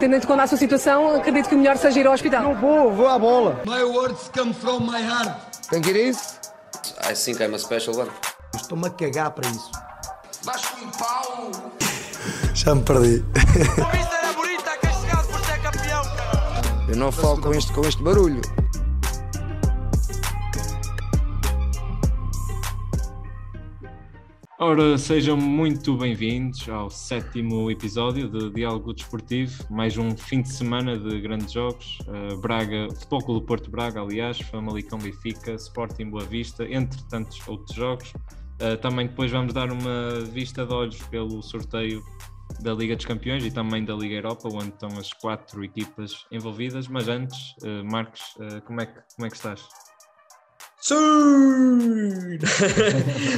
Tendo em conta a sua situação, acredito que o melhor seja ir ao hospital. Não vou, vou à bola. My words come from my heart. Que ir isso? I think I'm a special one. Estou-me a cagar para isso. Vais com um pau. Já me perdi. A vista era bonita, castigado por ser campeão, cara. Eu não falo com este, com este barulho. Ora, sejam muito bem-vindos ao sétimo episódio de Diálogo Desportivo, mais um fim de semana de grandes jogos, uh, Braga, Futebol Clube Porto Braga, aliás, Famalicão Benfica, Sporting Boa Vista, entre tantos outros jogos. Uh, também depois vamos dar uma vista de olhos pelo sorteio da Liga dos Campeões e também da Liga Europa, onde estão as quatro equipas envolvidas, mas antes, uh, Marcos, como, é que, como é que estás? Sim!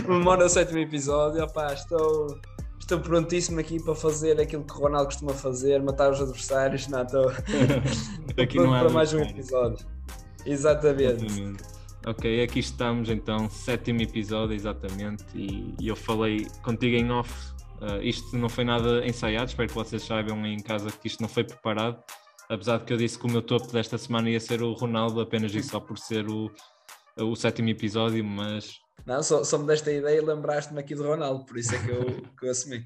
Memória do sétimo episódio. Opá, estou, estou prontíssimo aqui para fazer aquilo que o Ronaldo costuma fazer, matar os adversários. Não, estou, estou Aqui pronto não há para mais um episódio. Exatamente. Exatamente. Ok, aqui estamos então, sétimo episódio, exatamente, e, e eu falei contigo em off. uh, isto não foi nada ensaiado, espero que vocês saibam aí em casa que isto não foi preparado. Apesar de que eu disse que o meu topo desta semana ia ser o Ronaldo, apenas e só por ser o, o sétimo episódio, mas Não, só, só me desta ideia e lembraste-me aqui do Ronaldo, por isso é que eu, que eu assumi.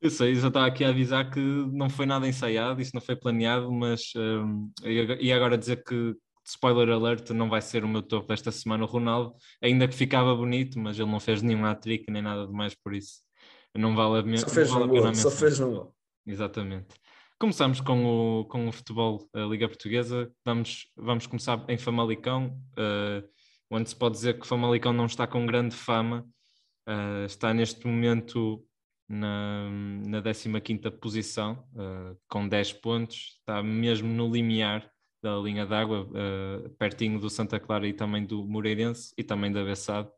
eu sei, já estava aqui a avisar que não foi nada ensaiado, isto não foi planeado, mas um, e agora dizer que spoiler alert não vai ser o meu topo desta semana o Ronaldo, ainda que ficava bonito, mas ele não fez nenhum hat-trick nem nada de mais por isso. Não vale a, me- Só não fez vale um a gol, só fez um gol. Exatamente. Começamos com o, com o futebol, a Liga Portuguesa. Vamos, vamos começar em Famalicão, eh, onde se pode dizer que Famalicão não está com grande fama. Eh, está neste momento na, na 15ª posição, eh, com 10 pontos. Está mesmo no limiar da linha d'água, eh, pertinho do Santa Clara e também do Moreirense e também da Bessade.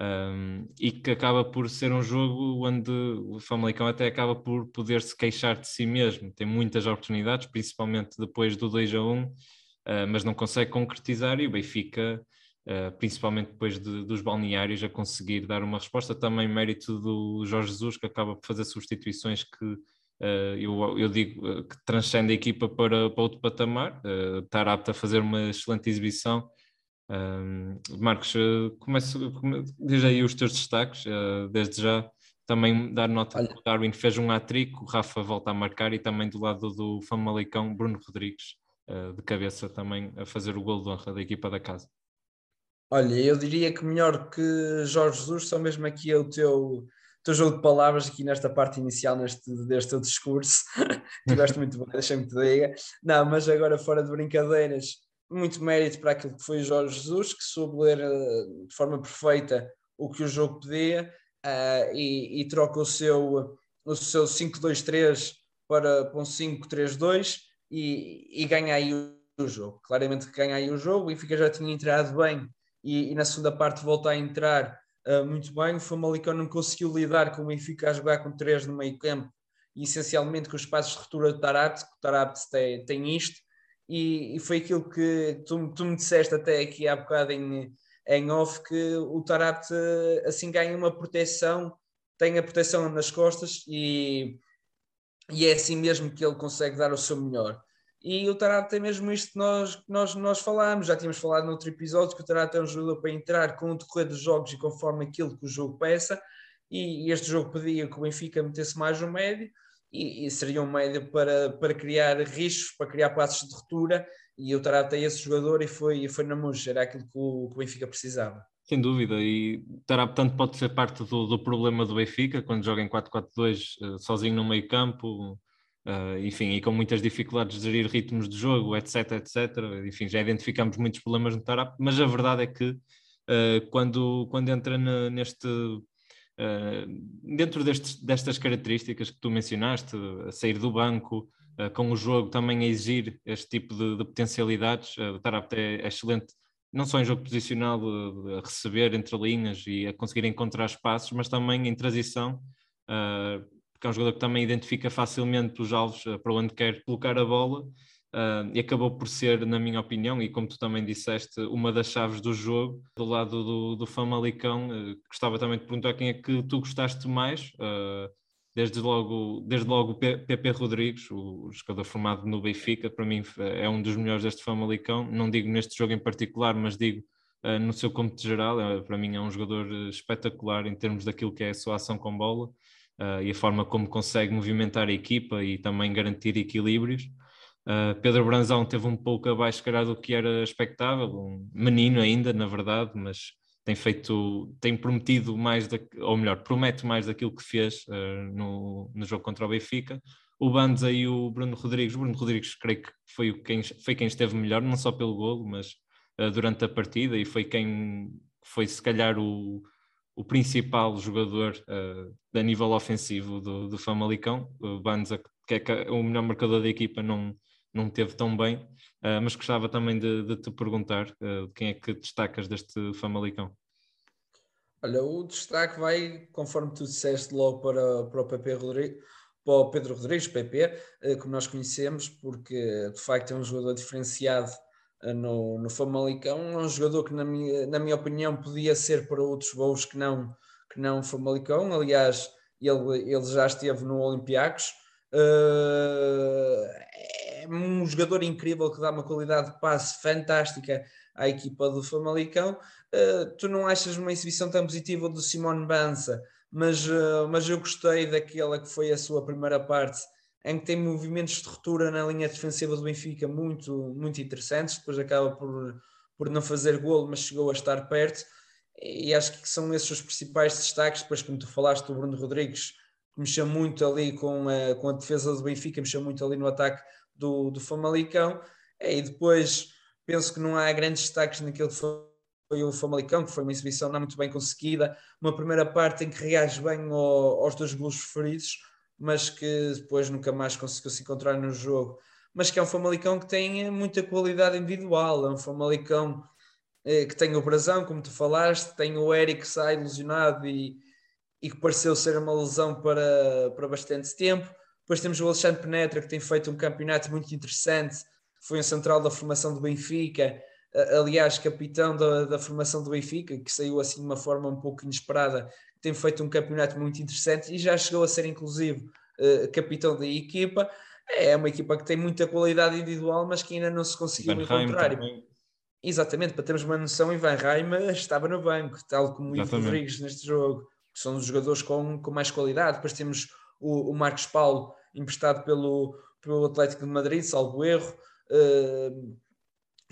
Um, e que acaba por ser um jogo onde o Famalicão até acaba por poder se queixar de si mesmo. Tem muitas oportunidades, principalmente depois do 2 a 1, uh, mas não consegue concretizar. E o Benfica, uh, principalmente depois de- dos balneários, a conseguir dar uma resposta. Também mérito do Jorge Jesus, que acaba por fazer substituições que uh, eu, eu digo uh, que transcende a equipa para, para outro patamar. Estar apto a fazer uma excelente exibição. Marcos, começo, come, diz aí os teus destaques, desde já também dar nota Olha. que o Darwin fez um hat-trick, o Rafa volta a marcar e também do lado do Famalicão, Bruno Rodrigues, de cabeça também a fazer o gol de honra da equipa da casa. Olha, eu diria que melhor que Jorge Jesus, só mesmo aqui é o teu, teu jogo de palavras aqui nesta parte inicial neste, deste teu discurso. Tiveste muito bem, deixei-me te diga. Não, mas agora fora de brincadeiras, muito mérito para aquilo que foi Jorge Jesus, que soube ler eh, de forma perfeita o que o jogo pedia eh, e, e troca o seu, o seu 5-2-3 para, para um 5-3-2 e, e ganha aí o, o jogo. Claramente ganha aí o jogo, o Benfica já tinha entrado bem e, e na segunda parte volta a entrar uh, muito bem. O Famalicão não conseguiu lidar com o Benfica a jogar com três no meio campo e essencialmente com os passos de ruptura do Tarapte, que o Tarapte tem, tem isto, e, e foi aquilo que tu, tu me disseste até aqui há bocado em, em off, que o Tarapte assim ganha uma proteção, tem a proteção nas costas e, e é assim mesmo que ele consegue dar o seu melhor. E o Tarapte tem mesmo isto que nós, nós, nós falámos, já tínhamos falado no outro episódio, que o Tarapte é um jogador para entrar com o decorrer dos jogos e conforme aquilo que o jogo peça, e, este jogo pedia que o Benfica metesse mais um médio, e, e seria um médio para, para criar riscos, para criar passos de ruptura, e o Tarapte é esse jogador e foi, foi na murcha, era aquilo que o, que o Benfica precisava. Sem dúvida, e Tarap tanto pode ser parte do, do problema do Benfica, quando joga em 4-4-2 eh, sozinho no meio campo, eh, enfim, e com muitas dificuldades de gerir ritmos de jogo, etc, etc. Enfim, já identificamos muitos problemas no Tarap, mas a verdade é que eh, quando, quando entra na- neste... eh, dentro destes, destas características que tu mencionaste, a sair do banco, com o jogo também a exigir este tipo de, de potencialidades, o Tarap é, é excelente não só em jogo posicional, a receber entre linhas e a conseguir encontrar espaços, mas também em transição, eh, porque é um jogador que também identifica facilmente os alvos eh, para onde quer colocar a bola, eh, e acabou por ser, na minha opinião, e como tu também disseste, uma das chaves do jogo, do lado do, do Famalicão. eh, gostava também de perguntar quem é que tu gostaste mais, eh, desde logo, desde logo o PP Rodrigues, o jogador formado no Benfica, para mim é um dos melhores deste Famalicão, não digo neste jogo em particular, mas digo uh, no seu cômputo geral, é, para mim é um jogador espetacular em termos daquilo que é a sua ação com bola uh, e a forma como consegue movimentar a equipa e também garantir equilíbrios. Uh, Pedro Branzão teve um pouco abaixo, calhar, do que era expectável, um menino ainda, na verdade, mas tem feito, tem prometido mais, da, ou melhor, promete mais daquilo que fez uh, no, no jogo contra o Benfica. O Banza e o Bruno Rodrigues, o Bruno Rodrigues creio que foi quem, foi quem esteve melhor, não só pelo golo, mas uh, durante a partida, e foi quem foi se calhar o, o principal jogador uh, a nível ofensivo do, do Famalicão. O Banza, que é o melhor marcador da equipa, não, não teve tão bem, uh, mas gostava também de, de te perguntar uh, quem é que destacas deste Famalicão. Olha, o destaque vai, conforme tu disseste, logo para, para o PP Rodrigues, Pedro Rodrigues, PP, como nós conhecemos, porque de facto é um jogador diferenciado no, no Famalicão, é um jogador que na minha, na minha opinião podia ser para outros voos que não, que não Famalicão, aliás ele, ele já esteve no Olympiacos, Uh, um jogador incrível que dá uma qualidade de passe fantástica à equipa do Famalicão. Uh, tu não achas uma exibição tão positiva do Simone Banza, mas, mas eu gostei daquela que foi a sua primeira parte, em que tem movimentos de ruptura na linha defensiva do Benfica muito, muito interessantes. Depois acaba por, por não fazer golo, mas chegou a estar perto. E acho que são esses os principais destaques. Depois, como tu falaste, do Bruno Rodrigues mexeu muito ali com a, com a defesa do Benfica, mexeu muito ali no ataque do, do Famalicão. E depois penso que não há grandes destaques naquele que foi o Famalicão, que foi uma exibição não muito bem conseguida. Uma primeira parte em que reage bem ao, aos dois gols preferidos, mas que depois nunca mais conseguiu se encontrar no jogo. Mas que é um Famalicão que tem muita qualidade individual, é um Famalicão eh, que tem o Brasão, como tu falaste, tem o Eric que sai ilusionado e, e que pareceu ser uma lesão para, para bastante tempo. Depois temos o Alexandre Penetra, que tem feito um campeonato muito interessante, foi um central da formação do Benfica, aliás, capitão da, da formação do Benfica, que saiu assim de uma forma um pouco inesperada, tem feito um campeonato muito interessante e já chegou a ser, inclusive, uh, capitão da equipa. É uma equipa que tem muita qualidade individual, mas que ainda não se conseguiu Van encontrar. Exatamente, para termos uma noção, Ivan Raima estava no banco, tal como o Ivo Rodrigues neste jogo que são os jogadores com, com mais qualidade. Depois temos o, o Marcos Paulo, emprestado pelo, pelo Atlético de Madrid, salvo erro. Uh,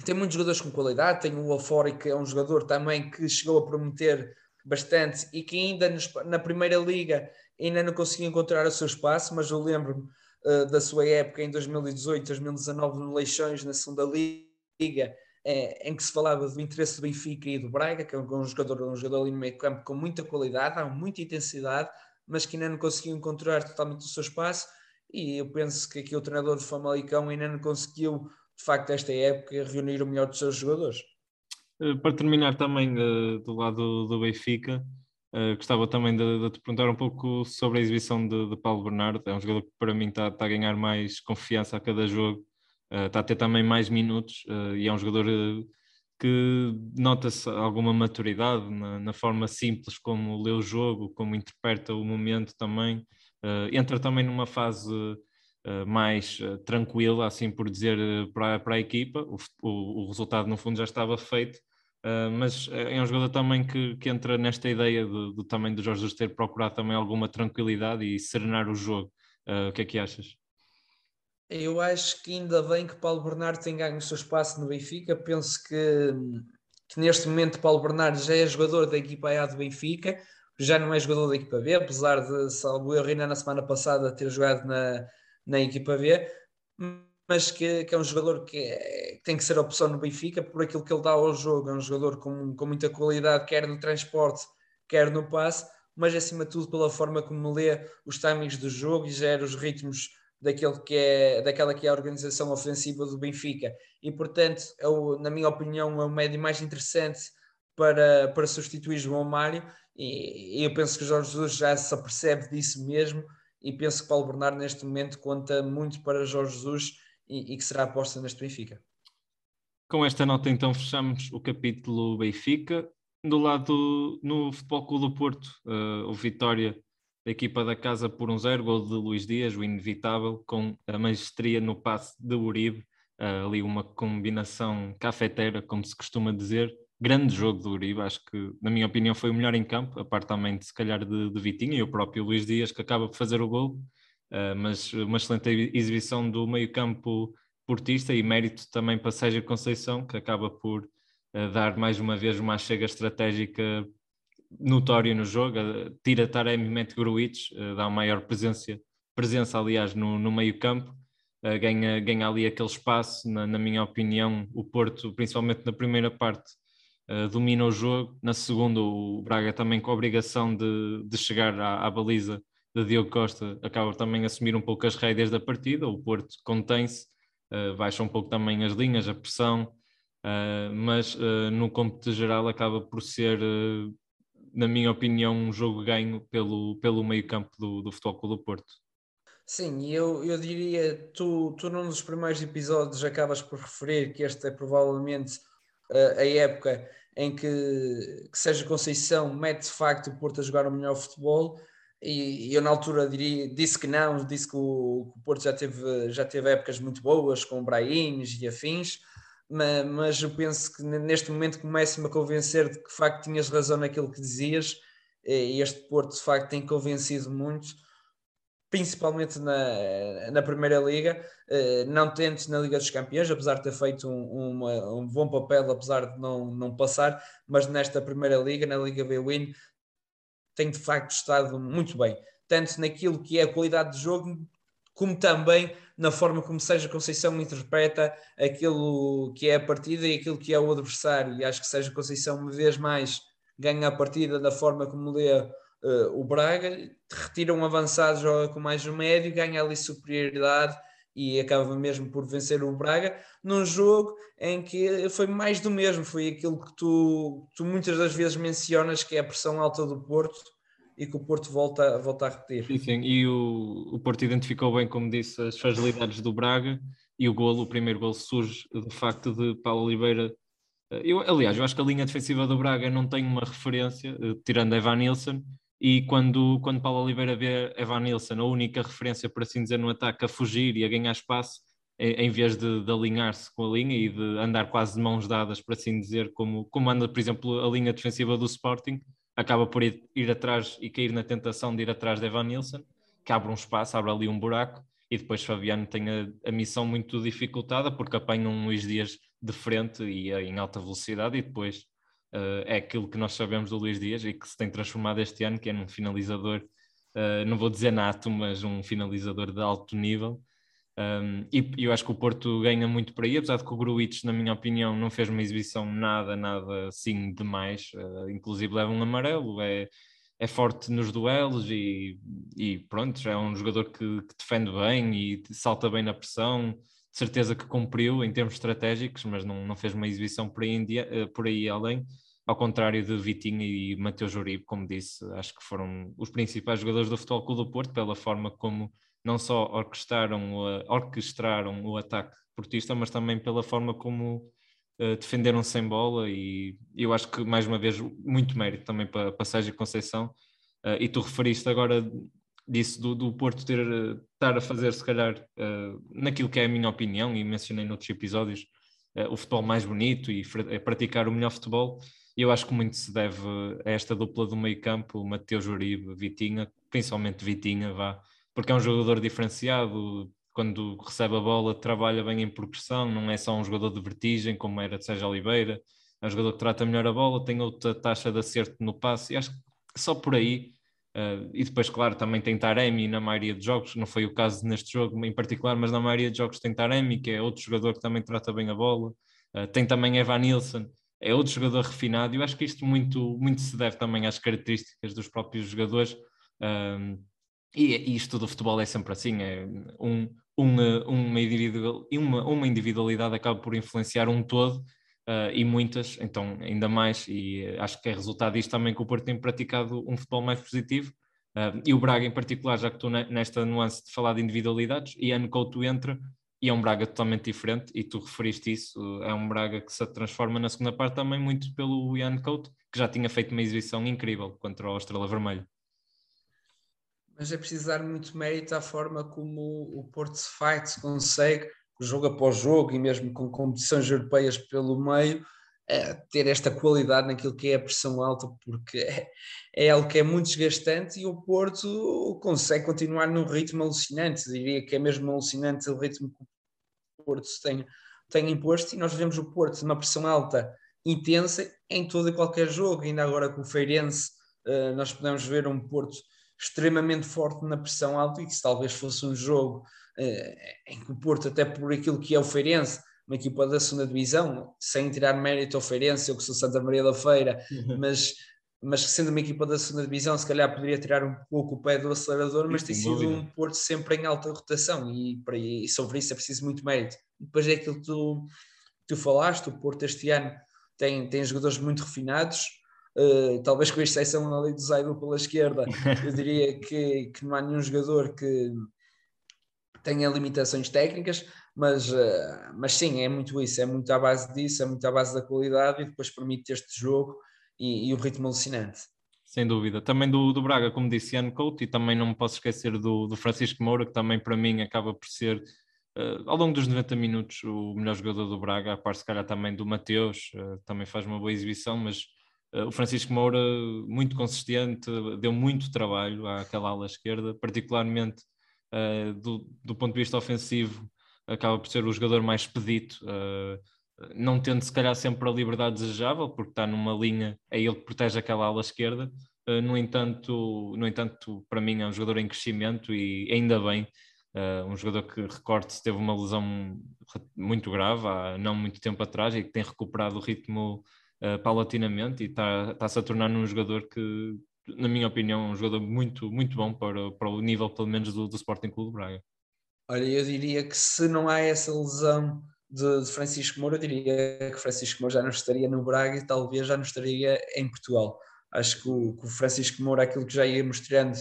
tem muitos jogadores com qualidade. Tem o Alfori, que é um jogador também que chegou a prometer bastante e que ainda nos, na primeira liga ainda não conseguiu encontrar o seu espaço, mas eu lembro-me uh, da sua época em 2018, 2019 no Leixões, na segunda liga, é, em que se falava do interesse do Benfica e do Braga, que é um, jogador, um jogador ali no meio campo com muita qualidade, há muita intensidade, mas que ainda não conseguiu encontrar totalmente o seu espaço. E eu penso que aqui o treinador de Famalicão ainda não conseguiu, de facto, esta época, reunir o melhor dos seus jogadores. Eh, para terminar também uh, do lado do Benfica, uh, gostava também de, de, te perguntar um pouco sobre a exibição de, de Paulo Bernardo. É um jogador que para mim está, está a ganhar mais confiança a cada jogo está a ter também mais minutos e é um jogador que nota-se alguma maturidade na, na, forma simples como lê o jogo, como interpreta o momento também. entra também numa fase mais tranquila, assim por dizer, para, para a equipa. O, o, o resultado, no fundo, já estava feito. Uh, mas é um jogador também que, que entra nesta ideia do, do também do Jorge Jesus ter procurado também alguma tranquilidade e serenar o jogo. Uh, o que é que achas? Eu acho que ainda bem que Paulo Bernardo tem ganho o seu espaço no Benfica. Penso que, que neste momento Paulo Bernardo já é jogador da equipa A do Benfica, já não é jogador da equipa B, apesar de, salvo ainda na semana passada ter jogado na, na equipa B, mas que, que é um jogador que, é, que, tem que ser opção no Benfica por aquilo que ele dá ao jogo. É um jogador com, com muita qualidade, quer no transporte, quer no passe, mas acima de tudo pela forma como lê os timings do jogo e gera os ritmos daquele que é, daquela que é a organização ofensiva do Benfica. E, portanto, é o, na minha opinião, é o médio mais interessante para, para substituir João Mário. E, eu penso que Jorge Jesus já se apercebe disso mesmo. E penso que Paulo Bernardo, neste momento, conta muito para Jorge Jesus e, e que será aposta neste Benfica. Com esta nota, então, fechamos o capítulo Benfica. Do lado no Futebol Clube do Porto, uh, o Vitória da equipa da casa por um zero, gol de Luís Dias, o inevitável, com a magistria no passe de Uribe, uh, ali uma combinação cafeteira, como se costuma dizer. Grande jogo do Uribe, acho que, na minha opinião, foi o melhor em campo, a parte também se calhar de, de Vitinho e o próprio Luís Dias, que acaba por fazer o gol, uh, mas uma excelente exibição do meio-campo portista e mérito também para Sérgio Conceição, que acaba por uh, dar mais uma vez uma chega estratégica notório no jogo, tira Taremi, mete Gruitch, dá maior presença, presença aliás, no, no meio campo, ganha, ganha ali aquele espaço, na, na, minha opinião, o Porto, principalmente na primeira parte, domina o jogo, na segunda o Braga também com a obrigação de, de chegar à, à baliza de Diogo Costa, acaba também a assumir um pouco as rédeas da partida, o Porto contém-se, baixa um pouco também as linhas, a pressão, Uh, mas uh, no cômputo geral acaba por ser uh, na minha opinião, um jogo ganho pelo, pelo meio-campo do, do Futebol Clube do Porto. Sim, eu, eu diria, tu, tu num dos primeiros episódios acabas por referir que esta é provavelmente uh, a época em que, que Conceição mete de facto o Porto a jogar o melhor futebol e, e eu na altura diria, disse que não, disse que o, que o Porto já teve, já teve épocas muito boas com Brahins e afins, mas eu penso que neste momento começa-me a convencer de que de facto tinhas razão naquilo que dizias e este Porto de facto tem convencido muito principalmente na, na Primeira Liga, eh, não tentes na Liga dos Campeões, apesar de ter feito um, um bom papel, apesar de não, não passar, mas nesta Primeira Liga, na Liga B-Win, tem de facto estado muito bem, tanto naquilo que é a qualidade de jogo, como também na forma como Sérgio Conceição interpreta aquilo que é a partida e aquilo que é o adversário. E acho que Sérgio Conceição, uma vez mais, ganha a partida da forma como lê uh, o Braga, retira um avançado, joga com mais um médio, ganha ali superioridade e acaba mesmo por vencer o Braga num jogo em que foi mais do mesmo, foi aquilo que tu, tu muitas das vezes mencionas que é a pressão alta do Porto e que o Porto volta, volta a repetir. Sim, sim. e o, o Porto identificou bem, como disse, as fragilidades do Braga e o golo, o primeiro golo surge do facto de Paulo Oliveira. Eu, aliás, eu acho que a linha defensiva do Braga não tem uma referência, eh, tirando Evan Nilsson, e quando, quando Paulo Oliveira vê Evan Nilsson, a única referência, por assim dizer, no ataque, a fugir e a ganhar espaço, em vez de, de alinhar-se com a linha e de andar quase de mãos dadas, por assim dizer, como, como anda, por exemplo, a linha defensiva do Sporting, acaba por ir, ir, atrás e cair na tentação de ir atrás de Evan Nilsson, que abre um espaço, abre ali um buraco, e depois Fabiano tem a, a missão muito dificultada porque apanha um Luís Dias de frente e é em alta velocidade, e depois uh, é aquilo que nós sabemos do Luís Dias e que se tem transformado este ano, que é num finalizador, uh, não vou dizer nato, mas um finalizador de alto nível. Um, e eu acho que o Porto ganha muito por aí, apesar de que o Gruitch, na minha opinião, não fez uma exibição nada, nada assim demais, uh, inclusive leva um amarelo, é, é forte nos duelos e, e pronto, é um jogador que, que, defende bem e salta bem na pressão, certeza que cumpriu em termos estratégicos, mas não, não fez uma exibição por aí, uh, por aí além, ao contrário de Vitinho e Mateus Uribe, como disse, acho que foram os principais jogadores do Futebol Clube do Porto, pela forma como não só orquestraram, orquestraram o ataque portista, mas também pela forma como uh, defenderam sem bola. E eu acho que mais uma vez muito mérito também para, para Sérgio Conceição. Uh, e tu referiste agora disso do, do Porto ter estar a fazer se calhar uh, naquilo que é a minha opinião e mencionei noutros episódios o futebol mais bonito e praticar o melhor futebol. Eu acho que muito se deve a esta dupla do meio campo, Mateus Uribe, Vitinha, principalmente Vitinha, vá, porque é um jogador diferenciado, quando recebe a bola trabalha bem em progressão, não é só um jogador de vertigem como era de Sérgio Oliveira, é um jogador que trata melhor a bola, tem outra taxa de acerto no passe, e acho que só por aí, uh, e depois claro também tem Taremi na maioria dos jogos, não foi o caso neste jogo em particular, mas na maioria dos jogos tem Taremi, que é outro jogador que também trata bem a bola, uh, tem também Evan Nilsson, é outro jogador refinado, e eu acho que isto muito, muito se deve também às características dos próprios jogadores, uh, e, isto do futebol é sempre assim, é um, uma, uma, individual, uma, uma individualidade acaba por influenciar um todo uh, e muitas, então ainda mais, e acho que é resultado disto também que o Porto tem praticado um futebol mais positivo, uh, e o Braga em particular, já que estou nesta nuance de falar de individualidades, e Ano Couto entra, e é um Braga totalmente diferente, e tu referiste isso, é um Braga que se transforma na segunda parte também muito pelo Ian Couto, que já tinha feito uma exibição incrível contra o Estrela Vermelha. Mas é preciso dar muito mérito à forma como o Porto se faz, se consegue, jogo após jogo e mesmo com competições europeias pelo meio, é, ter esta qualidade naquilo que é a pressão alta, porque é, é algo que é muito desgastante e o Porto consegue continuar num ritmo alucinante. Diria que é mesmo alucinante o ritmo que o Porto tem, tem imposto e nós vemos o Porto numa pressão alta intensa em todo e qualquer jogo. Ainda agora com o Feirense, uh, nós podemos ver um Porto extremamente forte na pressão alta e que talvez fosse um jogo em que o Porto, até por aquilo que é o Feirense, uma equipa da segunda divisão, sem tirar mérito ao Feirense, eu que sou Santa Maria da Feira, uhum. mas, mas sendo uma equipa da segunda divisão, se calhar poderia tirar um pouco o pé do acelerador, mas tem sido um Porto sempre em alta rotação e, para, e sobre isso é preciso muito mérito. Depois é aquilo que tu, tu falaste, o Porto este ano tem, tem jogadores muito refinados, uh, talvez com exceção ali do Zaido pela esquerda, eu diria que, que não há nenhum jogador que tenha limitações técnicas, mas, uh, mas sim, é muito isso, é muito à base disso, é muito à base da qualidade e depois permite este jogo e, e o ritmo alucinante. Sem dúvida. Também do, do Braga, como disse Ian Couto, e também não me posso esquecer do, do Francisco Moura, que também para mim acaba por ser, uh, ao longo dos 90 minutos, o melhor jogador do Braga, a par se calhar também do Mateus, uh, também faz uma boa exibição, mas o Francisco Moura, muito consistente, deu muito trabalho àquela ala esquerda, particularmente do, do ponto de vista ofensivo, acaba por ser o jogador mais pedido, uh, não tendo se calhar sempre a liberdade desejável, porque está numa linha, é ele que protege aquela ala esquerda. Uh, no, entanto, no entanto, para mim é um jogador em crescimento e ainda bem, uh, um jogador que, recorde-se, teve uma lesão muito grave há não muito tempo atrás e que tem recuperado o ritmo paulatinamente e está-se está a tornar um jogador que, na minha opinião, um jogador muito, muito bom para, para o nível, pelo menos, do, do Sporting Clube Braga. Olha, eu diria que se não há essa lesão de, de, Francisco Moura, eu diria que Francisco Moura já não estaria no Braga e talvez já não estaria em Portugal. Acho que o, que o Francisco Moura, aquilo que já ia mostrando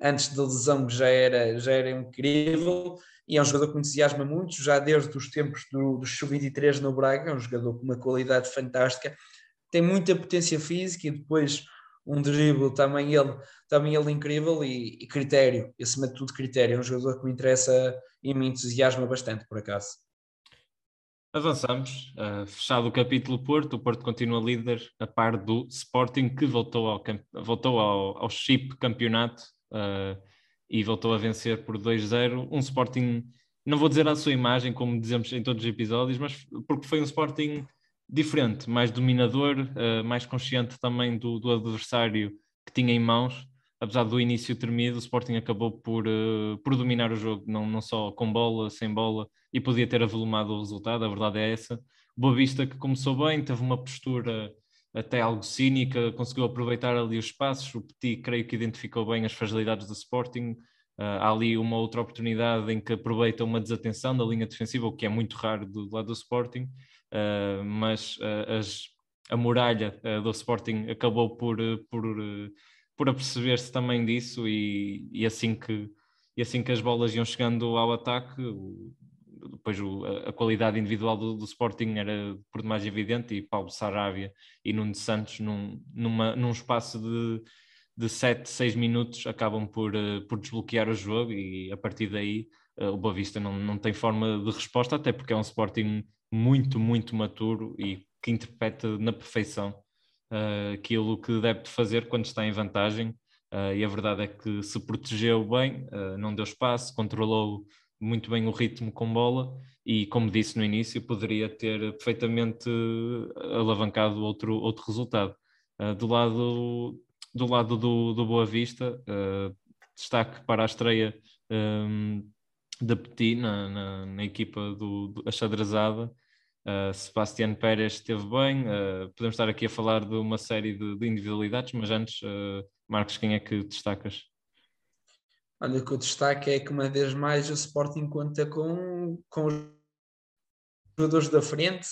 antes da lesão, já era, já era incrível e é um jogador que me entusiasma muito, já desde os tempos do, do Sub-23 no Braga, é um jogador com uma qualidade fantástica, tem muita potência física e depois um drible também ele, também ele incrível e, e critério, acima de tudo critério, é um jogador que me interessa e me entusiasma bastante, por acaso. Avançamos, uh, fechado o capítulo Porto, o Porto continua líder a par do Sporting que voltou ao, voltou ao, ao chip campeonato uh, e voltou a vencer por 2-0, um Sporting, não vou dizer à sua imagem como dizemos em todos os episódios, mas porque foi um Sporting diferente, mais dominador, uh, mais consciente também do, do, adversário que tinha em mãos. Apesar do início tremido, o Sporting acabou por, uh, por dominar o jogo, não, não só com bola, sem bola, e podia ter avolumado o resultado, a verdade é essa. Boa Vista que começou bem, teve uma postura até algo cínica, conseguiu aproveitar ali os espaços. O Petit, creio que identificou bem as fragilidades do Sporting. Uh, há ali uma outra oportunidade em que aproveita uma desatenção da linha defensiva, o que é muito raro do lado do Sporting uh, mas uh, as, a muralha uh, do Sporting acabou por, por, por aperceber-se também disso e, e, assim que, e assim que as bolas iam chegando ao ataque, o, depois o, a, a, qualidade individual do, do, Sporting era por demais evidente e Paulo Sarabia e Nuno Santos num, numa, num espaço de, de 7, 6 minutos acabam por, por desbloquear o jogo e a partir daí o Boa Vista não, não tem forma de resposta, até porque é um Sporting muito, muito maturo e que interpreta na perfeição uh, aquilo que deve fazer quando está em vantagem. Uh, e a verdade é que se protegeu bem, uh, não deu espaço, controlou muito bem o ritmo com bola e, como disse no início, poderia ter perfeitamente alavancado outro, outro resultado. do lado, do, lado do, do Boa Vista, destaque para a estreia um, da Petit na, na, na equipa do, do Achadrezada. Uh, Sebastián Pérez esteve bem. Uh, podemos estar aqui a falar de uma série de, de individualidades, mas antes, uh, Marcos, quem é que destacas? Olha, o que eu destaco é que uma vez mais o Sporting conta com, com os jogadores da frente,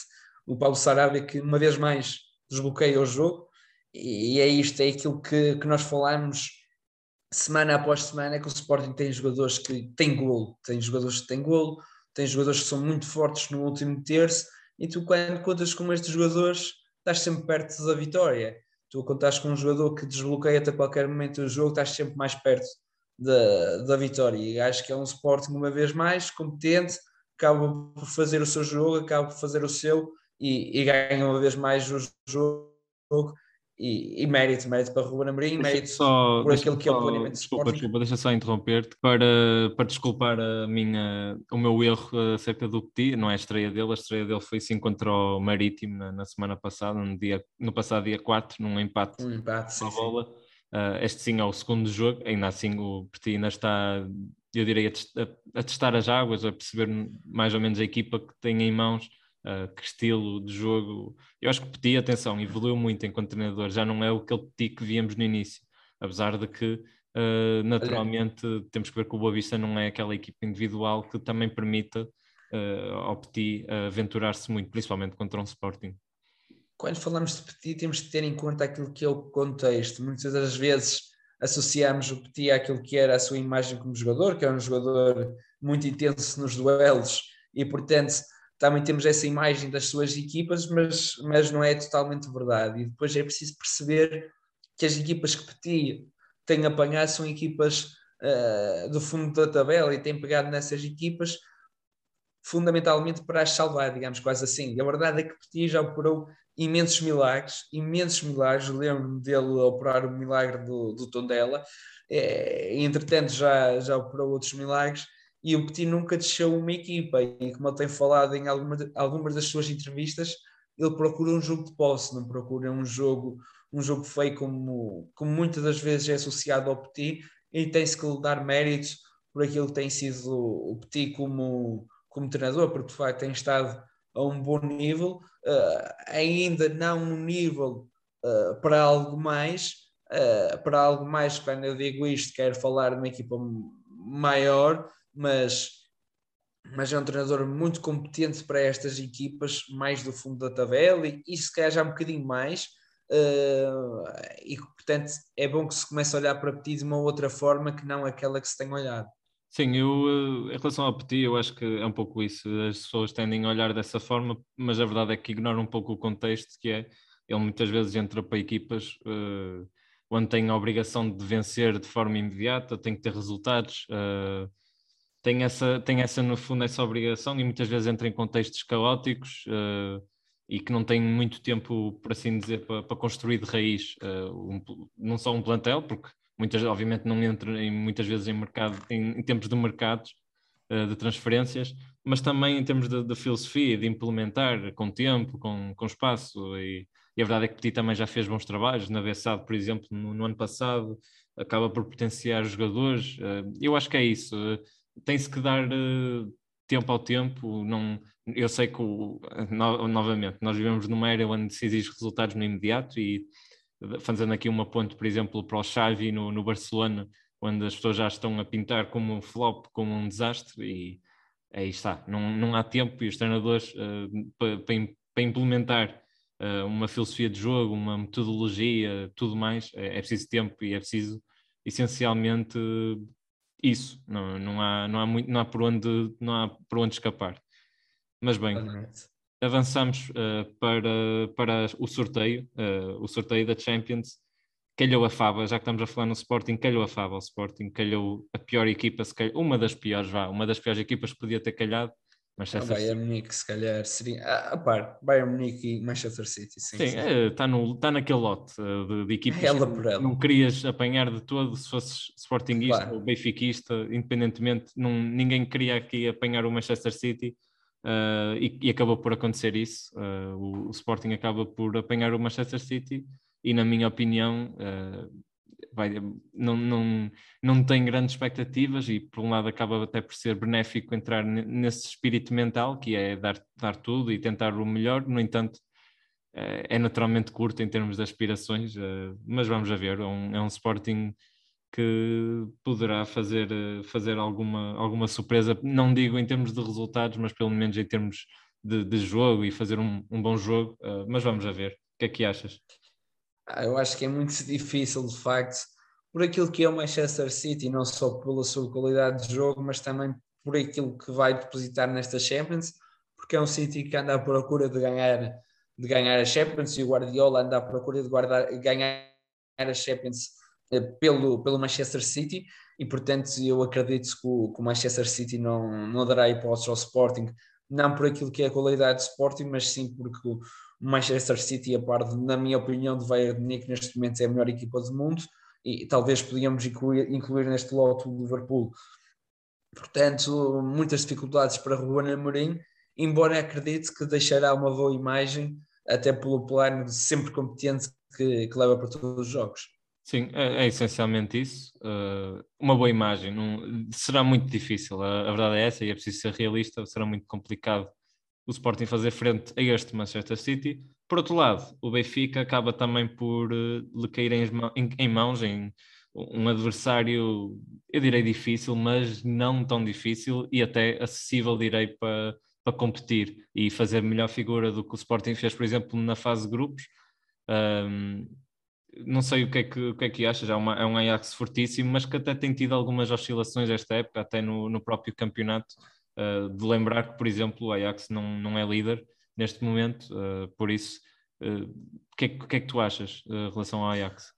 o Paulo Sarabia que uma vez mais desbloqueia o jogo, e é isto, é aquilo que, que nós falamos semana após semana, é que o Sporting tem jogadores que têm golo, tem jogadores que têm golo, tem jogadores que são muito fortes no último terço, e tu quando contas com estes jogadores estás sempre perto da vitória. Tu estás com um jogador que desbloqueia-te a qualquer momento do jogo, estás sempre mais perto da, da vitória. E acho que é um Sporting, uma vez mais, competente, acaba por fazer o seu jogo, acaba por fazer o seu e, e ganha uma vez mais o jogo. E, e mérito, mérito para Ruben Amorim, mérito só, por aquilo que é o planeamento desculpa, desculpa, deixa só interromper-te para, para desculpar a minha, o meu erro acerca do Petit, não é a estreia dele, a estreia dele foi sim contra o Marítimo na, na semana passada, no, dia, no passado dia 4, num empate, um empate sim, bola. Uh, este sim é o segundo jogo, ainda assim o Petit ainda está, eu diria, a, a, testar as águas, a perceber mais ou menos a equipa que tem em mãos uh, que estilo de jogo. Eu acho que Petit, atenção, evoluiu muito enquanto treinador, já não é aquele Petit que víamos no início, apesar de que uh, naturalmente temos que ver que o Boa Vista não é aquela equipa individual que também permita uh, ao Petit aventurar-se muito, principalmente contra um Sporting. Quando falamos de Petit, temos que ter em conta aquilo que é o contexto. Muitas das vezes associamos o Petit àquilo que era a sua imagem como jogador, que é um jogador muito intenso nos duelos e, portanto, também temos essa imagem das suas equipas, mas, mas não é totalmente verdade. E depois é preciso perceber que as equipas que Petit tem apanhado são equipas uh, do fundo da tabela e tem pegado nessas equipas fundamentalmente para as salvar, digamos quase assim. E a verdade é que Petit já operou imensos milagres, imensos milagres. Lembro-me dele operar o milagre do, do Tondela, é, entretanto já, já operou outros milagres e o Petit nunca deixou uma equipa. E como ele tem falado em alguma, algumas das suas entrevistas ele procura um jogo de posse, não procura um jogo um jogo feio como, como muitas das vezes é associado ao Petit. E tem-se que lhe dar méritos por aquilo que tem sido o Petit como, como treinador, porque de facto tem estado a um bom nível, uh, ainda não no nível uh, para algo mais, uh, para algo mais, quando eu digo isto, quero falar de uma equipa maior, mas, mas é um treinador muito competente para estas equipas, mais do fundo da tabela, e, e se calhar já um bocadinho mais. Uh, e portanto é bom que se comece a olhar para Petit de uma outra forma que não aquela que se tem olhado. Sim, eu eh, em relação ao Petit, eu acho que é um pouco isso. As pessoas tendem a olhar dessa forma, mas a verdade é que ignoram um pouco o contexto, que é ele muitas vezes entra para equipas uh, onde tem a obrigação de vencer de forma imediata, tem que ter resultados. Uh, tem essa, tem essa, no fundo, essa obrigação e muitas vezes entra em contextos caóticos uh, e que não tem muito tempo, por assim dizer, para, para construir de raiz uh, um, não só um plantel, porque muitas, obviamente não entra em, muitas vezes em mercado, em, em tempos de mercados, uh, de transferências, mas também em termos de, de, filosofia, de implementar com tempo, com, com espaço e, e, a verdade é que Petit também já fez bons trabalhos, na Bessade, por exemplo, no, no, ano passado, acaba por potenciar jogadores, eu acho que é isso tem-se que dar uh, tempo ao tempo. Não, eu sei que, o, no, novamente, nós vivemos numa era onde se exige resultados no imediato e fazendo aqui uma ponte, por exemplo, para o Xavi no, no Barcelona, onde as pessoas já estão a pintar como um flop, como um desastre e aí está, não, não há tempo e os treinadores uh, para, para implementar uh, uma filosofia de jogo, uma metodologia, tudo mais, é, é preciso tempo e é preciso essencialmente isso, não, não, há, não, há muito, não, há por onde, não há por onde escapar. Mas bem, avançamos uh, para, para o sorteio, uh, o sorteio da Champions. Calhou a Fava, já que estamos a falar no Sporting, calhou a Fava ao Sporting, calhou a pior equipa, calhou, uma das piores, vá, uma das piores equipas que podia ter calhado, Manchester Bayern Munique, se calhar, seria. Ah, a par, Bayern Munique e Manchester City, sim. Sim, está é, tá tá naquele lote uh, de, de equipas ela por ela. não querias apanhar de todo se fosses Sportingista claro. ou Benfiquista, independentemente, não, ninguém queria aqui apanhar o Manchester City uh, e, e, acabou por acontecer isso. Uh, o, o, Sporting acaba por apanhar o Manchester City e, na minha opinião, vai, não, não, não tem grandes expectativas e por um lado acaba até por ser benéfico entrar nesse espírito mental que é dar, dar tudo e tentar o melhor, no entanto eh, é naturalmente curto em termos de aspirações, eh, mas vamos a ver, é um, é um Sporting que poderá fazer, eh, fazer alguma, alguma surpresa, não digo em termos de resultados, mas pelo menos em termos de, de jogo e fazer um, um bom jogo, mas vamos a ver. O que é que achas? Ah, eu acho que é muito difícil, de facto, por aquilo que é o Manchester City, não só pela sua qualidade de jogo, mas também por aquilo que vai depositar nesta Champions, porque é um City que anda à procura de ganhar, de ganhar a Champions e o Guardiola anda à procura de guardar, ganhar a Champions eh, pelo, pelo Manchester City. E portanto eu acredito que o, que o Manchester City não, não dará hipóteses ao Sporting, não por aquilo que é a qualidade do Sporting, mas sim porque o Manchester City, a par de, na minha opinião, de Bayern de Munique, neste momento é a melhor equipa do mundo, e talvez podíamos incluir, incluir neste lote o Liverpool. Portanto, muitas dificuldades para Ruben Amorim, embora acredite que deixará uma boa imagem, até pelo plano sempre competente que, que leva para todos os jogos. Sim, é, é essencialmente isso. Uh, uma boa imagem. Não, será muito difícil, a, a, verdade é essa, e é preciso ser realista, será muito complicado o Sporting fazer frente a este Manchester City. Por outro lado, o Benfica acaba também por uh, lhe cair em, mãos em um adversário, eu direi difícil, mas não tão difícil e até acessível, direi, para, para competir e fazer melhor figura do que o Sporting fez, por exemplo, na fase de grupos. Um, não sei o que é que, o que, é que achas, é, uma, é um Ajax fortíssimo, mas que até tem tido algumas oscilações esta época, até no, no próprio campeonato, uh, de lembrar que, por exemplo, o Ajax não, não é líder neste momento, uh, por isso, uh, o, que é, que é que tu achas em relação ao Ajax?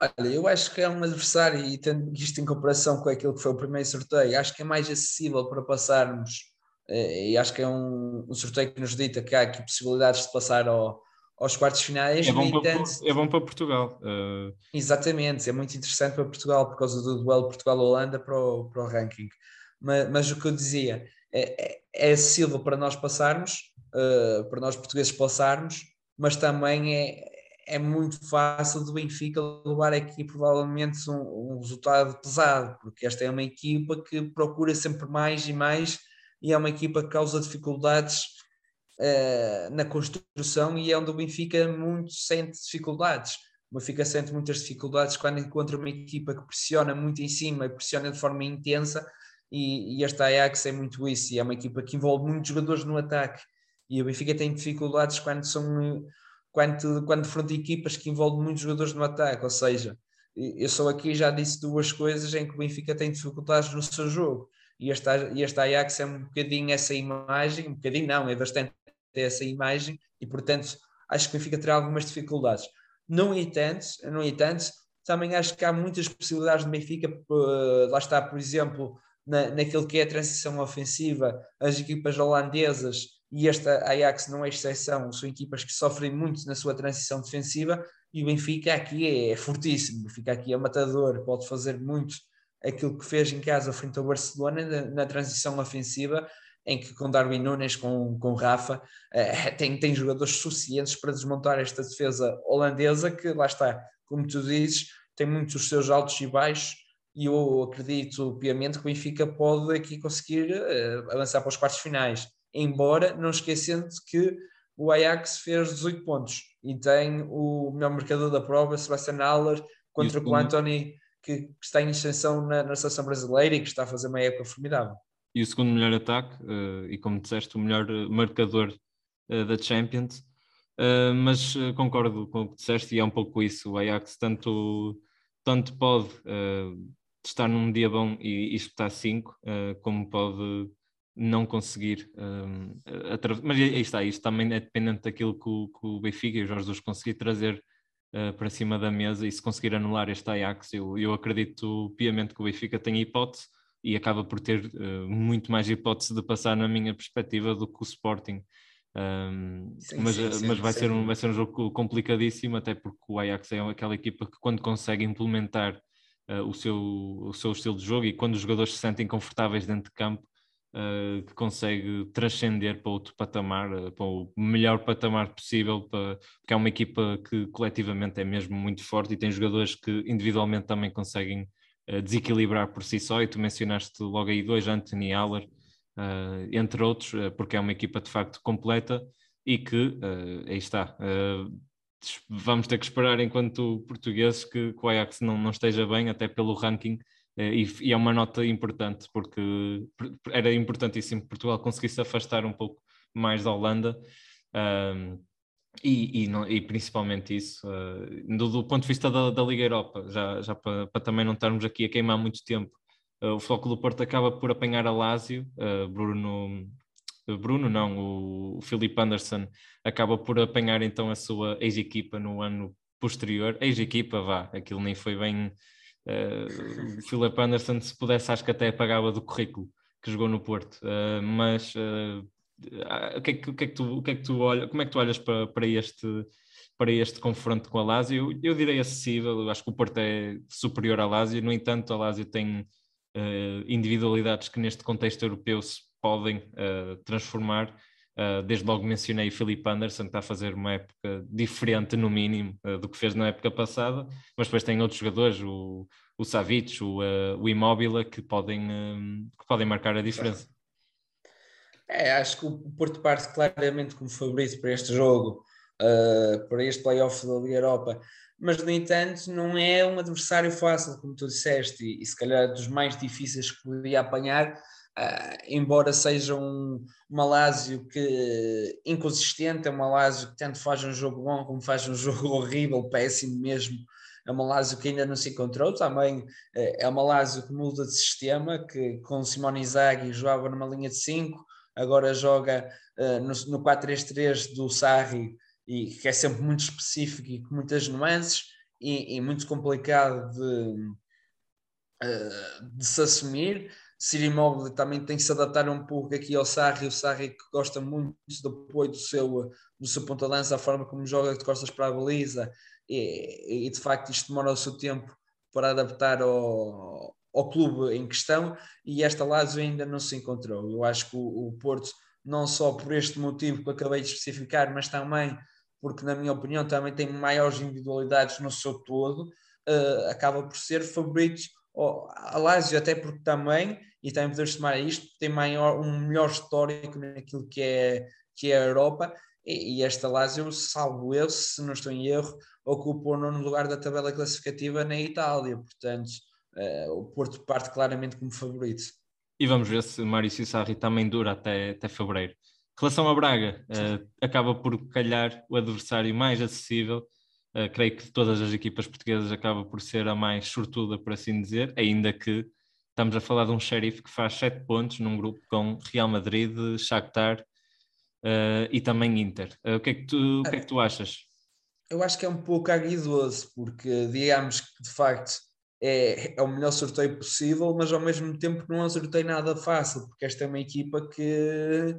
Olha, eu acho que é um adversário, e tendo isto em comparação com aquilo que foi o primeiro sorteio, acho que é mais acessível para passarmos, e acho que é um, um sorteio que nos dita que há aqui possibilidades de passar ao, aos quartos finais. É bom, para, é bom para Portugal. Uh... Exatamente, é muito interessante para Portugal por causa do duelo Portugal-Holanda para o, para o ranking. Mas, mas, o que eu dizia é, é, é acessível para nós passarmos, uh, para nós portugueses passarmos, mas também é, é muito fácil do Benfica levar aqui provavelmente um, um resultado pesado, porque esta é uma equipa que procura sempre mais e mais e é uma equipa que causa dificuldades uh, na construção e é onde o Benfica muito sente dificuldades. O Benfica sente muitas dificuldades quando encontra uma equipa que pressiona muito em cima e pressiona de forma intensa e, e esta Ajax é muito isso e é uma equipa que envolve muitos jogadores no ataque. E o Benfica tem dificuldades quando são quando, quando defronta equipas que envolvem muitos jogadores no ataque, ou seja, eu só aqui já disse duas coisas em que o Benfica tem dificuldades no seu jogo. E esta, e esta Ajax é um bocadinho essa imagem, um bocadinho não, é bastante essa imagem e, portanto, acho que o Benfica terá algumas dificuldades. No entanto, no entanto, também acho que há muitas possibilidades do Benfica, uh, lá está, por exemplo, na, naquilo que é a transição ofensiva, as equipas holandesas e esta Ajax não é exceção, são equipas que sofrem muito na sua transição defensiva e o Benfica aqui é, é fortíssimo, o Benfica aqui é matador, pode fazer muito aquilo que fez em casa frente ao Barcelona na, na transição ofensiva em que com Darwin Nunes, com, com Rafa, eh, tem, tem jogadores suficientes para desmontar esta defesa holandesa, que lá está, como tu dizes, tem muitos os seus altos e baixos, e eu acredito piamente que o Benfica pode aqui conseguir uh, avançar para os quartos finais, embora não esquecendo que o Ajax fez 18 pontos e tem o melhor marcador da prova, Sebastian Haller, contra o Anthony, que, que, está em extensão na, na seleção brasileira e que está a fazer uma época formidável e o segundo melhor ataque, uh, e como disseste, o melhor eh, marcador uh, da Champions. Uh, mas concordo com o que disseste, e é um pouco isso. O Ajax tanto, tanto pode estar num dia bom e, e espetar 5, como pode não conseguir. mas aí está, isto também é dependente daquilo que o, que o Benfica e o Jorge Jesus conseguir trazer para cima da mesa e se conseguir anular este Ajax, eu, eu acredito piamente que o Benfica tem hipótese e acaba por ter uh, muito mais hipótese de passar na minha perspectiva do que o Sporting. Um, sim, mas sim, sim, mas vai, ser um, vai ser um jogo complicadíssimo, até porque o Ajax é aquela equipa que, quando consegue implementar uh, o, seu, o seu estilo de jogo e quando os jogadores se sentem confortáveis dentro de campo, uh, que consegue transcender para outro patamar, uh, para o melhor patamar possível, para, porque é uma equipa que coletivamente é mesmo muito forte e tem jogadores que individualmente também conseguem desequilibrar por si só, e tu mencionaste logo aí dois, Anthony Haller, entre outros, porque é uma equipa de facto completa e que, aí está, vamos ter que esperar enquanto portugueses que, que o Ajax não, não esteja bem, até pelo ranking, e, e, é uma nota importante, porque era importantíssimo que Portugal conseguisse afastar um pouco mais da Holanda. E, e, não, e, principalmente isso, uh, do, do, ponto de vista da, da Liga Europa, já, já para, para, também não estarmos aqui a queimar muito tempo, uh, o Foco do Porto acaba por apanhar a Lazio, uh, Bruno, Bruno não, o, Filipe Anderson acaba por apanhar então a sua ex-equipa no ano posterior, ex-equipa vá, aquilo nem foi bem Uh, o Philip Anderson, se pudesse, acho que até apagava do currículo que jogou no Porto. Uh, mas uh, o, que é que, o, que é que tu, o que é que tu olha, como é que tu olhas para, para este para este confronto com a Lazio? Eu, eu direi acessível, acho que o Porto é superior à Lazio, no entanto, a Lazio tem individualidades que neste contexto europeu se podem transformar Uh, desde logo mencionei o Felipe Anderson, que está a fazer uma época diferente, no mínimo, uh, do que fez na época passada, mas depois tem outros jogadores, o, o Savic, o, uh, o Immobile, que podem, que podem marcar a diferença. É, acho que o Porto parte claramente como favorito para este jogo, para este playoff da Liga Europa, mas no entanto não é um adversário fácil, como tu disseste, e, e se calhar dos mais difíceis que poderia apanhar, Uh, embora seja um, Malásio que inconsistente, é um Malásio que tanto faz um jogo bom como faz um jogo horrível, péssimo mesmo. É um Malásio que ainda não se encontrou. Também é um Malásio que muda de sistema, que com Simone Inzaghi jogava numa linha de 5, agora joga uh, no, no 4-3-3 do Sarri, e que é sempre muito específico e com muitas nuances e, e muito complicado de, uh, de se assumir. Ciro Immobile também tem que se adaptar um pouco aqui ao Sarri, o Sarri que gosta muito do apoio do seu, do seu ponta lança, a forma como joga de costas para a baliza, e, e, de facto isto demora o seu tempo para adaptar ao, ao clube em questão, e esta Lazio ainda não se encontrou. Eu acho que o, o Porto, não só por este motivo que acabei de especificar, mas também porque, na minha opinião, também tem maiores individualidades no seu todo, uh, acaba por ser favorito a Lazio, até porque também e também podemos tomar isto, tem maior, um melhor histórico naquilo que é, que é a Europa, e, e esta Lazio, salvo eu, se não estou em erro, ocupa o nono lugar da tabela classificativa na Itália, portanto uh, o Porto parte claramente como favorito. E vamos ver se Maurício Sarri também dura até, até fevereiro. Relação a Braga, uh, acaba por calhar o adversário mais acessível, Uh, creio que de todas as equipas portuguesas acaba por ser a mais sortuda, por assim dizer, ainda que Estamos a falar de um xerife que faz 7 pontos num grupo com Real Madrid, Shakhtar uh, e também Inter. Uh, o, que é que tu, o que é que tu achas? Eu acho que é um pouco agridoso, porque digamos que de facto é, é o melhor sorteio possível, mas ao mesmo tempo não é um sorteio nada fácil, porque esta é uma equipa que,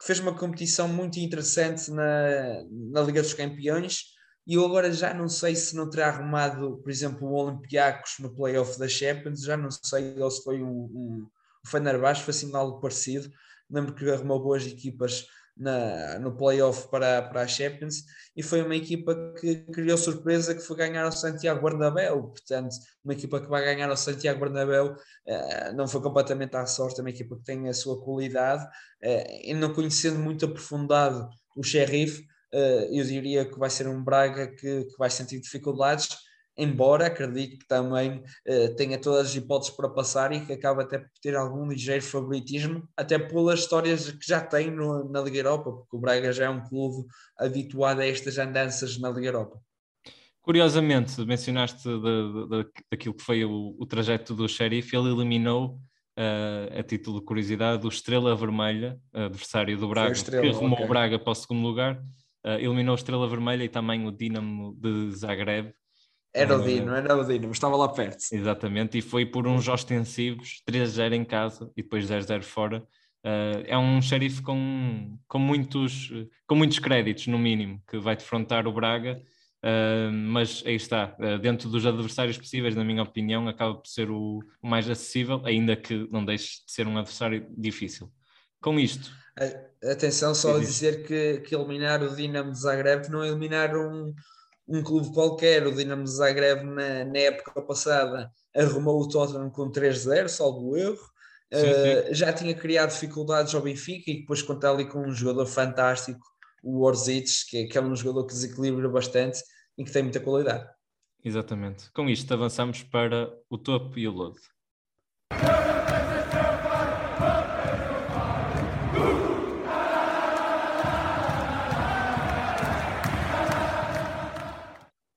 que fez uma competição muito interessante na, na Liga dos Campeões e eu agora já não sei se não terá arrumado, por exemplo, o Olympiacos no playoff da Champions, já não sei ou se foi o, o, Fenerbahçe, foi assim algo parecido. Lembro que arrumou boas equipas na, no playoff para, para a Champions e foi uma equipa que criou surpresa que foi ganhar ao Santiago Bernabéu, portanto uma equipa que vai ganhar ao Santiago Bernabéu uh, não foi completamente à sorte, é uma equipa que tem a sua qualidade uh, e não conhecendo muito aprofundado o Sheriff, eh, eu diria que vai ser um Braga que, que vai sentir dificuldades, embora acredito que também uh, tenha todas as hipóteses para passar e que acaba até por ter algum ligeiro favoritismo, até pelas histórias que já tem no, na Liga Europa, porque o Braga já é um clube habituado a estas andanças na Liga Europa. Curiosamente, mencionaste de, de, daquilo que foi o, o trajeto do Sheriff, ele eliminou Uh, a título de curiosidade, o Estrela Vermelha, adversário do Braga, que arrumou okay. o Braga para o segundo lugar, uh, eliminou a Estrela Vermelha e também o Dinamo de Zagreb. Era o eh, Dinamo, era o Dinamo, estava lá perto. Exatamente, e foi por uns ostensivos, 3-0 em casa e depois 0-0 fora. Uh, é um xerife com, com, muitos, com muitos créditos, no mínimo, que vai defrontar o Braga, uh, mas aí está, uh, dentro dos adversários possíveis, na minha opinião, acaba por ser o, o mais acessível, ainda que não deixe de ser um adversário difícil. Com isto, Atenção só a dizer que, que eliminar o Dinamo de Zagreb não é eliminar um, um clube qualquer. O Dinamo de Zagreb na, na época passada arrumou o Tottenham com 3-0, salvo erro. Sim, sim. Uh, já tinha criado dificuldades ao Benfica e depois contar ali com um jogador fantástico, o Orzic, que, que é um jogador que desequilibra bastante e que tem muita qualidade. Exatamente. Com isto avançamos para o topo e o lodo.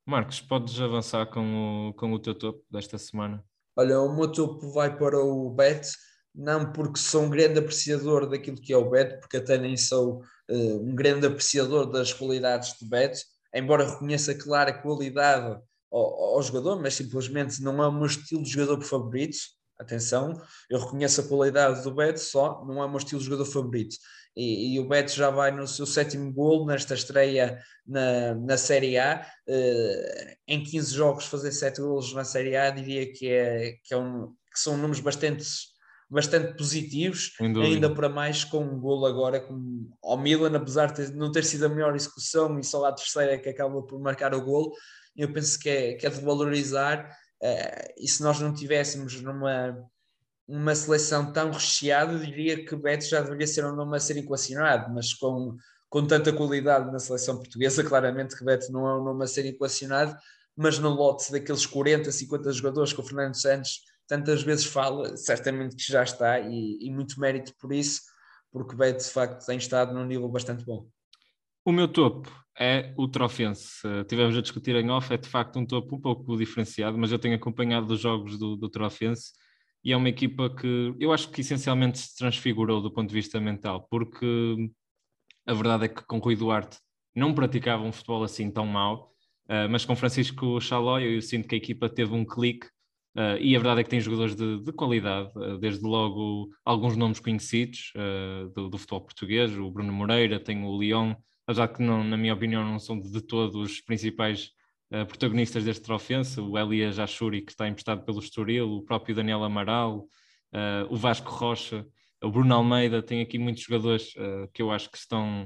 Marcos, podes avançar com o, com o teu topo desta semana? Olha, o meu topo vai para o Bet, não porque sou um grande apreciador daquilo que é o Bet, porque até nem sou uh, um grande apreciador das qualidades de Bet, embora reconheça, claro, a qualidade ao, ao, jogador, mas simplesmente não é o meu estilo de jogador favorito. Atenção, eu reconheço a qualidade do Beto, só não é o meu estilo de jogador favorito. E, e o Beto já vai no seu sétimo gol nesta estreia na, na Série A. Uh, em 15 jogos, fazer 7 golos na Série A, diria que, é, que, é um, que são números bastante bastante positivos, ainda para mais com um golo agora com, ao Milan, apesar de não ter sido a melhor execução e só a terceira que acaba por marcar o golo, eu penso que é, que é de valorizar. Uh, e se nós não tivéssemos numa uma seleção tão recheada, diria que Beto já deveria ser um nome a ser equacionado, mas com, com tanta qualidade na seleção portuguesa, claramente que Beto não é um nome a ser equacionado, mas no lote daqueles 40, 50 jogadores que o Fernando Santos tantas vezes fala, certamente que já está e, e muito mérito por isso, porque Beto de facto tem estado num nível bastante bom. O meu topo é o Trofense. Uh, tivemos a discutir em off, é de facto um topo um pouco diferenciado, mas eu tenho acompanhado os jogos do, do e é uma equipa que eu acho que essencialmente se transfigurou do ponto de vista mental, porque a verdade é que com Rui Duarte não praticava um futebol assim tão mau, uh, mas com Francisco Chalói eu sinto que a equipa teve um clique Uh, e a verdade é que tem jogadores de, de qualidade, uh, desde logo alguns nomes conhecidos do, do, futebol português, o Bruno Moreira, tem o Leão, apesar que não, na minha opinião não são de todos os principais protagonistas deste trofense, o Elias Achuri, que está emprestado pelo Estoril, o próprio Daniel Amaral, o Vasco Rocha, o Bruno Almeida, tem aqui muitos jogadores que eu acho que estão,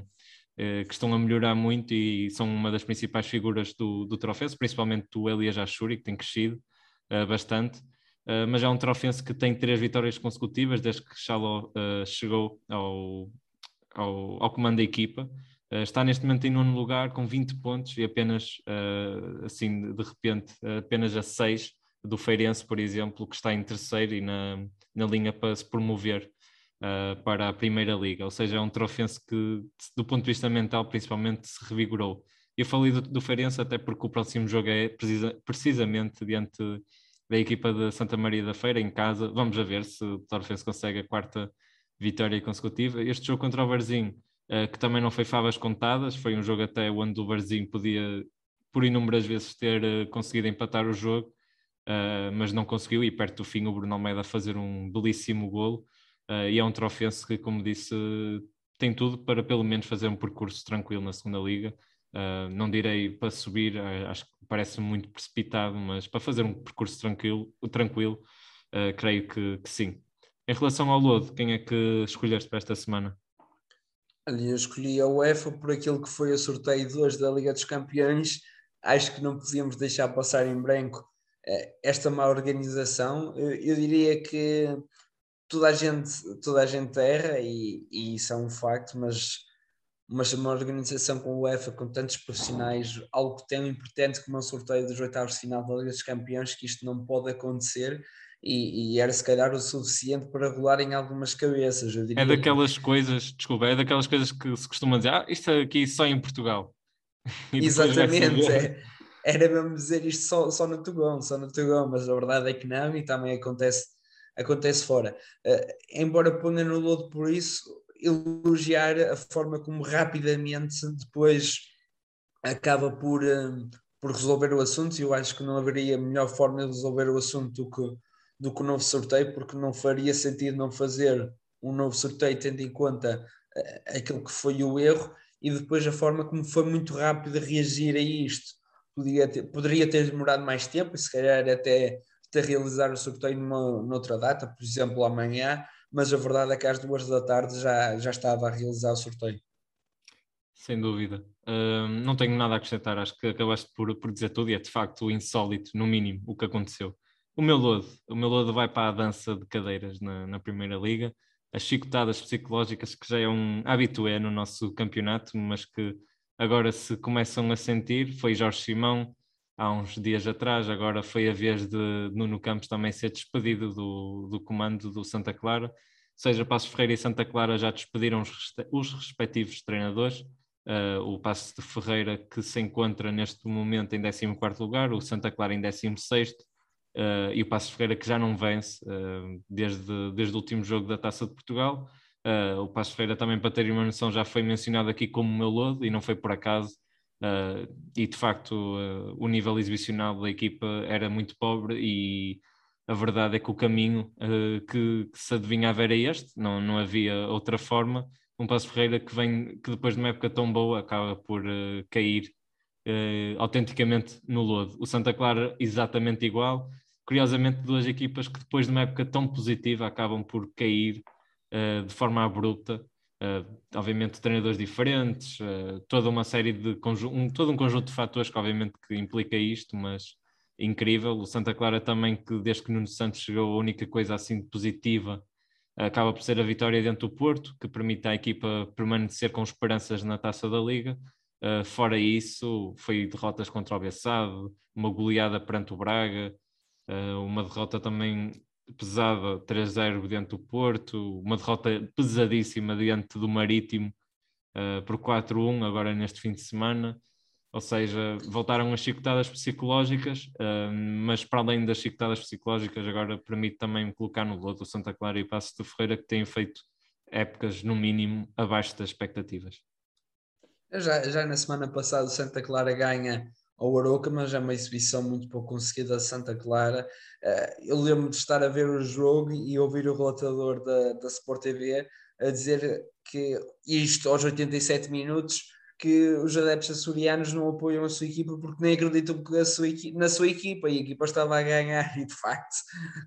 que estão a melhorar muito e são uma das principais figuras do, do trofense, principalmente do Elias Achuri, que tem crescido. Eh, bastante. Mas é um trofense que tem três vitórias consecutivas desde que uh, chegou ao, ao, ao, comando da equipa. Uh, está neste momento em nono lugar com 20 pontos e apenas, assim, de repente, apenas a 6 do Feirense, por exemplo, que está em terceiro e na, na linha para se promover para a Primeira Liga. Ou seja, é um trofense que, do ponto de vista mental, principalmente, se revigorou. Eu falei do, do Feirense até porque o próximo jogo é precisa, precisamente diante da equipa de Santa Maria da Feira em casa. Vamos a ver se o Torfense consegue a quarta vitória consecutiva. Este jogo contra o Varzim, uh, que também não foi favas contadas, foi um jogo até onde o Varzim podia, por inúmeras vezes, ter uh, conseguido empatar o jogo, uh, mas não conseguiu. E perto do fim, o Bruno Almeida fazer um belíssimo golo. e é um Trofense que, como disse, tem tudo para pelo menos fazer um percurso tranquilo na segunda liga. Não direi para subir, acho que parece muito precipitado, mas para fazer um percurso tranquilo, tranquilo creio que, que, sim. Em relação ao Lodo, quem é que escolheste para esta semana? Eu escolhi a UEFA por aquilo que foi o sorteio de da Liga dos Campeões. Acho que não podíamos deixar passar em branco eh, esta má organização. Eu, diria que toda a gente, toda a gente erra e, e isso é um facto, mas mas uma organização com o UEFA, com tantos profissionais, algo tão importante como um sorteio dos oitavos de final da Liga dos Campeões, que isto não pode acontecer e, e era se calhar o suficiente para rolar em algumas cabeças. é daquelas que... coisas, desculpa, é daquelas coisas que se costuma dizer, ah, isto aqui só em Portugal. Exatamente, é, era mesmo dizer isto só, só no Tugão, só no Tugão, mas a verdade é que não e também acontece, acontece fora. Uh, embora ponha no lodo por isso, elogiar a forma como rapidamente depois acaba por, um, por resolver o assunto e eu acho que não haveria melhor forma de resolver o assunto do que, do que o novo sorteio, porque não faria sentido não fazer um novo sorteio tendo em conta uh, aquilo que foi o erro e depois a forma como foi muito rápido reagir a isto. Podia ter, poderia ter demorado mais tempo e se calhar até, até realizar o sorteio numa, noutra data, por exemplo amanhã, mas a verdade é que às duas da tarde já, já estava a realizar o sorteio. Sem dúvida. Uh, não tenho nada a acrescentar, acho que acabaste por, por dizer tudo e é de facto insólito, no mínimo, o que aconteceu. O meu lodo, o meu lodo vai para a dança de cadeiras na, na Primeira Liga, as chicotadas psicológicas que já é um habitué no nosso campeonato, mas que agora se começam a sentir, foi Jorge Simão, há uns dias atrás, agora foi a vez de Nuno Campos também ser despedido do, do comando do Santa Clara, ou seja, Passos Ferreira e Santa Clara já despediram os, os respectivos treinadores, uh, o Passos de Ferreira que se encontra neste momento em 14º lugar, o Santa Clara em 16º, uh, e o Passos Ferreira que já não vence uh, desde, desde o último jogo da Taça de Portugal, Uh, o Passos Ferreira também, para terem uma noção, já foi mencionado aqui como meu lodo e não foi por acaso e de facto o nível exibicional da equipa era muito pobre e a verdade é que o caminho que, que, se adivinhava era este, não, não havia outra forma. Um Passo Ferreira que vem, que depois de uma época tão boa acaba por cair autenticamente no lodo. O Santa Clara exatamente igual, curiosamente duas equipas que depois de uma época tão positiva acabam por cair de forma abrupta Uh, obviamente treinadores diferentes, uh, toda uma série de um, todo um conjunto de fatores que obviamente que implica isto, mas incrível. O Santa Clara também que desde que Nuno Santos chegou a única coisa assim positiva uh, acaba por ser a vitória dentro do Porto, que permite à equipa permanecer com esperanças na Taça da Liga. fora isso, foi derrotas contra o Bessado, uma goleada perante o Braga, uma derrota também pesada 3-0 dentro do Porto, uma derrota pesadíssima diante do Marítimo uh, por 4-1 agora neste fim de semana. Ou seja, voltaram as chicotadas psicológicas, uh, mas para além das chicotadas psicológicas, agora permite também colocar no lodo Santa Clara e Passos de Ferreira, que têm feito épocas, no mínimo, abaixo das expectativas. Já, já na semana passada, o Santa Clara ganha ao Aroca, mas é uma exibição muito pouco conseguida de Santa Clara. Eh, eu lembro de estar a ver o jogo e ouvir o relatador da, da Sport TV a dizer que isto aos 87 minutos que os adeptos açorianos não apoiam a sua equipa porque nem acreditam sua na sua equipa e a equipa estava a ganhar e de facto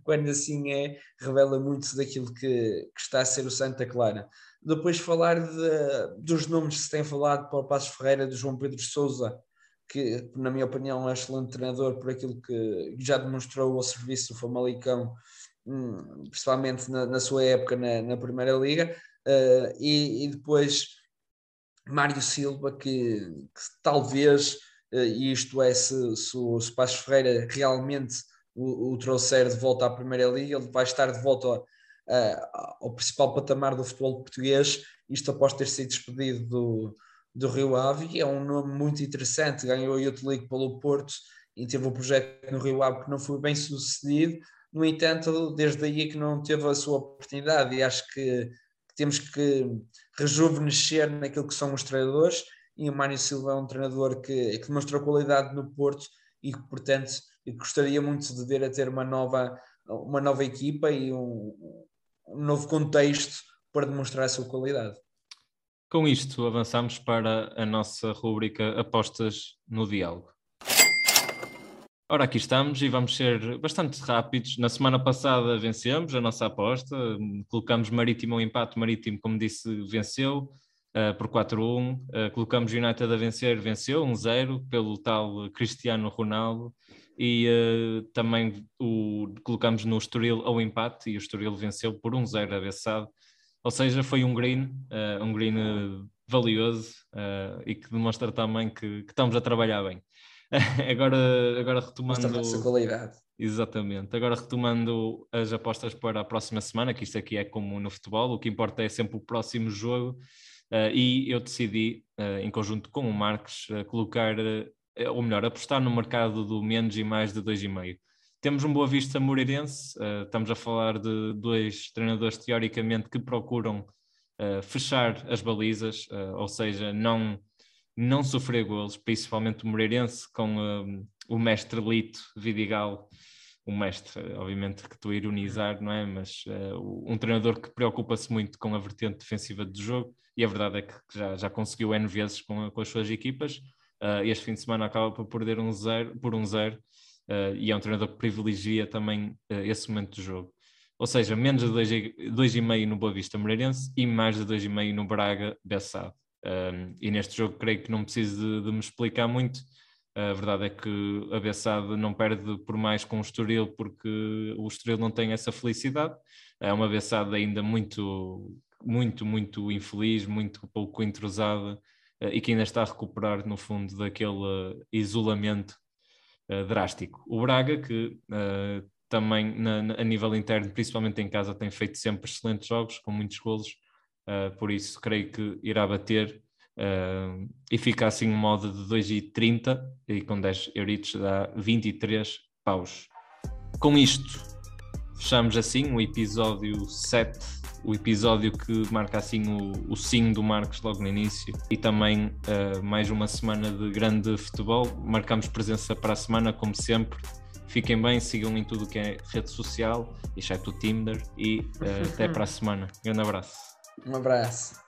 quando assim é revela muito daquilo que, que está a ser o Santa Clara depois falar de, dos nomes que se tem falado para o Passos Ferreira, de João Pedro Souza que, na minha opinião, é um excelente treinador por aquilo que já demonstrou ao serviço do Famalicão, hum, principalmente na, na sua época na, na Primeira Liga, uh, e, e, depois Mário Silva, que, que talvez, uh, isto é, se, se o Passos Ferreira realmente o, o, trouxer de volta à Primeira Liga, ele vai estar de volta ao, ao principal patamar do futebol português, isto após ter sido despedido do do Rio Ave, é um nome muito interessante, ganhou a Youth League pelo Porto e teve o um projeto no Rio Ave que não foi bem sucedido, no entanto, desde aí é que não teve a sua oportunidade e acho que, temos que rejuvenescer naquilo que são os treinadores e o Mário Silva é um treinador que, que demonstrou qualidade no Porto e que, portanto, gostaria muito de ver a ter uma nova, uma nova equipa e um, um novo contexto para demonstrar a sua qualidade. Com isto, avançamos para a nossa rúbrica Apostas no Diálogo. Ora, aqui estamos e vamos ser bastante rápidos. Na semana passada vencemos a nossa aposta, colocamos Marítimo ao empate, Marítimo, como disse, venceu uh, por 4-1. Uh, eh, colocamos United a vencer, venceu 1-0 pelo tal Cristiano Ronaldo. E uh, também o, colocamos no Estoril ao empate e o Estoril venceu por 1-0 a Bessade. Ou seja, foi um green, uh, um green uh, valioso uh, e que demonstra também que, que, estamos a trabalhar bem. agora, agora retomando. Mostra a qualidade. Exatamente. Agora retomando as apostas para a próxima semana, que isto aqui é como no futebol, o que importa é sempre o próximo jogo. e eu decidi, em conjunto com o Marcos, colocar, ou melhor, apostar no mercado do menos e mais de 2,5. Temos um Boa Vista Moreirense, uh, estamos a falar de dois treinadores teoricamente que procuram uh, fechar as balizas, uh, ou seja, não, não sofrer golos, principalmente o Moreirense com o mestre Lito Vidigal, um mestre, obviamente que estou a ironizar, não é? Mas um treinador que preocupa-se muito com a vertente defensiva do jogo e a verdade é que já, já conseguiu N vezes com, com as suas equipas. este fim de semana acaba por perder um zero, por um zero uh, e é um treinador que privilegia também uh, esse momento do jogo. Ou seja, menos de 2,5 no Boa Vista Moreirense e mais de 2,5 no Braga Bessado. Um, e neste jogo creio que não preciso de, de me explicar muito. A verdade é que a Bessade não perde por mais com o Estoril porque o Estoril não tem essa felicidade. É uma Bessade ainda muito, muito, muito infeliz, muito pouco entrosada e que ainda está a recuperar no fundo daquele isolamento uh, drástico. O Braga, que uh, também na, na, a nível interno, principalmente em casa, tem feito sempre excelentes jogos, com muitos golos, uh, por isso creio que irá bater e fica assim um modo de 2,30 e com 10 euritos dá 23 paus. Com isto, fechamos assim o episódio 7 o episódio que marca assim o, o sim do Marcos logo no início e também uh, mais uma semana de grande futebol. Marcamos presença para a semana, como sempre. Fiquem bem, sigam em tudo que é rede social, exceto o Tinder, e uh, até para a semana. Grande abraço. Um abraço.